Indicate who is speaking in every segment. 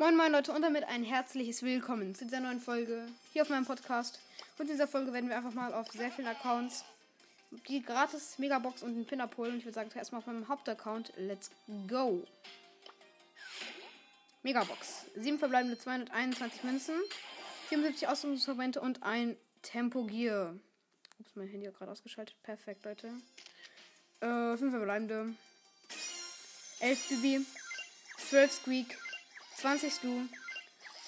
Speaker 1: moin Leute und damit ein herzliches Willkommen zu dieser neuen Folge hier auf meinem Podcast. Und in dieser Folge werden wir einfach mal auf sehr vielen Accounts die gratis Megabox und den Pin abholen. Ich würde sagen, zuerst mal auf meinem Hauptaccount. Let's go! Megabox. 7 verbleibende 221 Münzen, 74 Ausrüstungsmomente und ein Tempo Gear. Ups, mein Handy hat gerade ausgeschaltet. Perfekt, Leute. Äh, 5 verbleibende. 11 Bibi. 12 Squeak. 20 Stu.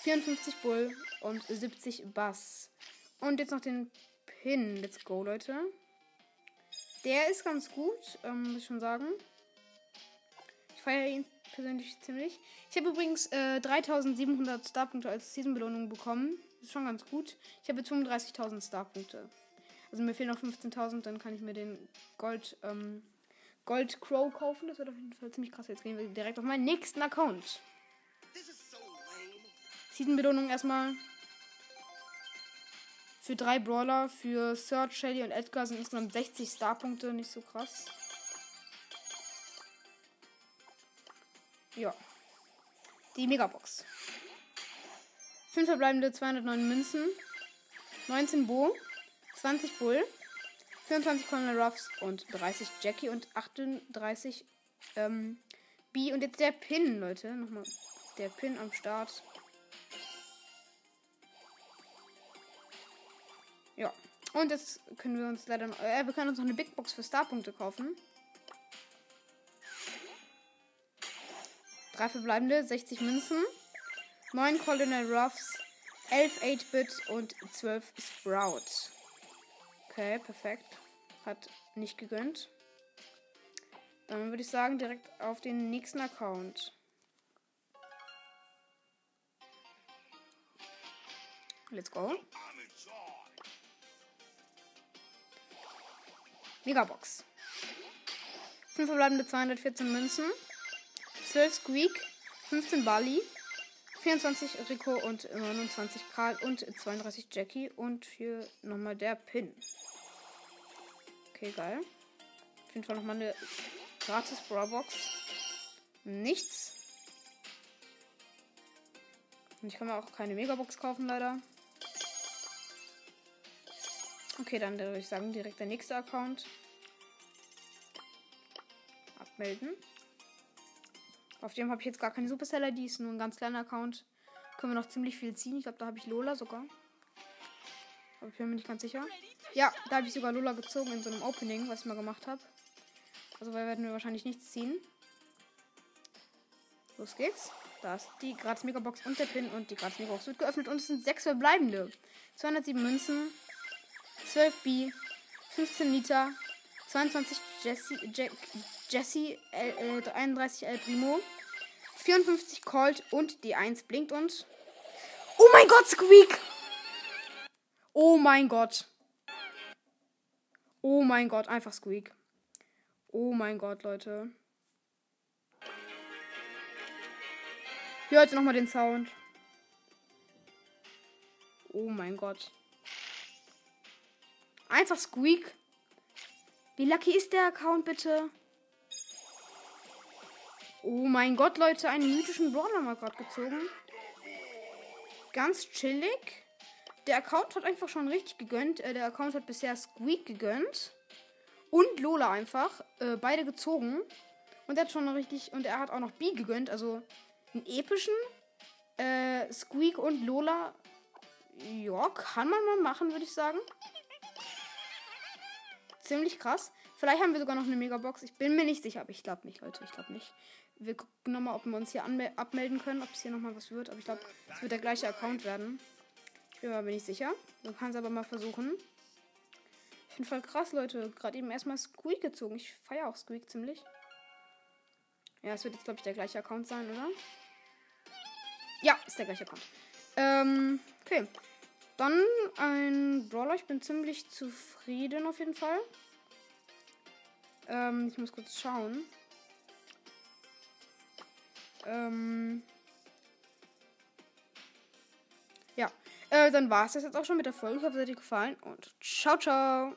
Speaker 1: 54 Bull und 70 Bass. Und jetzt noch den Pin. Let's go, Leute. Der ist ganz gut, ähm, muss ich schon sagen. Ich feiere ihn persönlich ziemlich. Ich habe übrigens äh, 3700 Starpunkte als Season-Belohnung bekommen. Das ist schon ganz gut. Ich habe jetzt 35.000 Starpunkte. Also mir fehlen noch 15.000, dann kann ich mir den Gold, ähm, Gold Crow kaufen. Das wird auf jeden Fall ziemlich krass. Jetzt gehen wir direkt auf meinen nächsten Account. Season-Belohnung erstmal. Für drei Brawler, für Search, Shelly und Edgar sind insgesamt 60 Starpunkte. Nicht so krass. Ja. Die Megabox. 5 verbleibende 209 Münzen. 19 Bo. 20 Bull. 24 Colonel Ruffs und 30 Jackie und 38 ähm, B. Und jetzt der Pin, Leute. Nochmal der Pin am Start. Ja. Und jetzt können wir uns leider noch, äh, wir können uns noch eine Big Box für Starpunkte kaufen. Drei verbleibende, 60 Münzen. 9 Colonel Ruffs, 11 8-Bit und 12 Sprout. Okay, perfekt. Hat nicht gegönnt. Dann würde ich sagen, direkt auf den nächsten Account. Let's go. Megabox. 5 verbleibende 214 Münzen. 12 Squeak. 15 Bali. 24 Rico und 29 Karl und 32 Jackie. Und hier nochmal der Pin. Okay, geil. Auf jeden Fall nochmal eine gratis Brawlbox. Nichts. Und ich kann mir auch keine Megabox kaufen, leider. Okay, dann würde ich sagen, direkt der nächste Account. Abmelden. Auf dem habe ich jetzt gar keine Supercell die ist nur ein ganz kleiner Account. Können wir noch ziemlich viel ziehen. Ich glaube, da habe ich Lola sogar. Aber ich bin mir nicht ganz sicher. Ja, da habe ich sogar Lola gezogen in so einem Opening, was ich mal gemacht habe. Also wir werden wir wahrscheinlich nichts ziehen. Los geht's. Da ist die gratis Megabox und der Pin und die gratis Megabox wird geöffnet und es sind sechs verbleibende. 207 Münzen, 12 B, 15 Liter, 22 Jesse, Jack, Jesse äh, 31 El Primo, 54 Colt und die 1 blinkt uns. Oh mein Gott, Squeak! Oh mein Gott. Oh mein Gott, einfach Squeak. Oh mein Gott, Leute. Hört nochmal den Sound. Oh mein Gott. Einfach Squeak. Wie lucky ist der Account bitte? Oh mein Gott, Leute, einen mythischen Brawler mal gerade gezogen. Ganz chillig. Der Account hat einfach schon richtig gegönnt. Äh, der Account hat bisher Squeak gegönnt. Und Lola einfach. Äh, beide gezogen. Und er hat schon richtig. Und er hat auch noch B gegönnt. Also einen epischen. Äh, Squeak und Lola. Ja, kann man mal machen, würde ich sagen. Ziemlich krass. Vielleicht haben wir sogar noch eine Megabox. Ich bin mir nicht sicher, aber ich glaube nicht, Leute. Ich glaube nicht. Wir gucken nochmal, ob wir uns hier abmelden können, ob es hier nochmal was wird. Aber ich glaube, es wird der gleiche Account werden. Ich bin mir nicht sicher. Du kannst aber mal versuchen. Ich finde voll krass, Leute. Gerade eben erstmal Squeak gezogen. Ich feiere auch Squeak ziemlich. Ja, es wird jetzt, glaube ich, der gleiche Account sein, oder? Ja, ist der gleiche Account. Ähm, okay. Dann ein Brawler. Ich bin ziemlich zufrieden auf jeden Fall. Ähm, ich muss kurz schauen. Ähm. Ja, äh, dann war es das jetzt auch schon mit der Folge. Ich hoffe, es hat dir gefallen und ciao, ciao.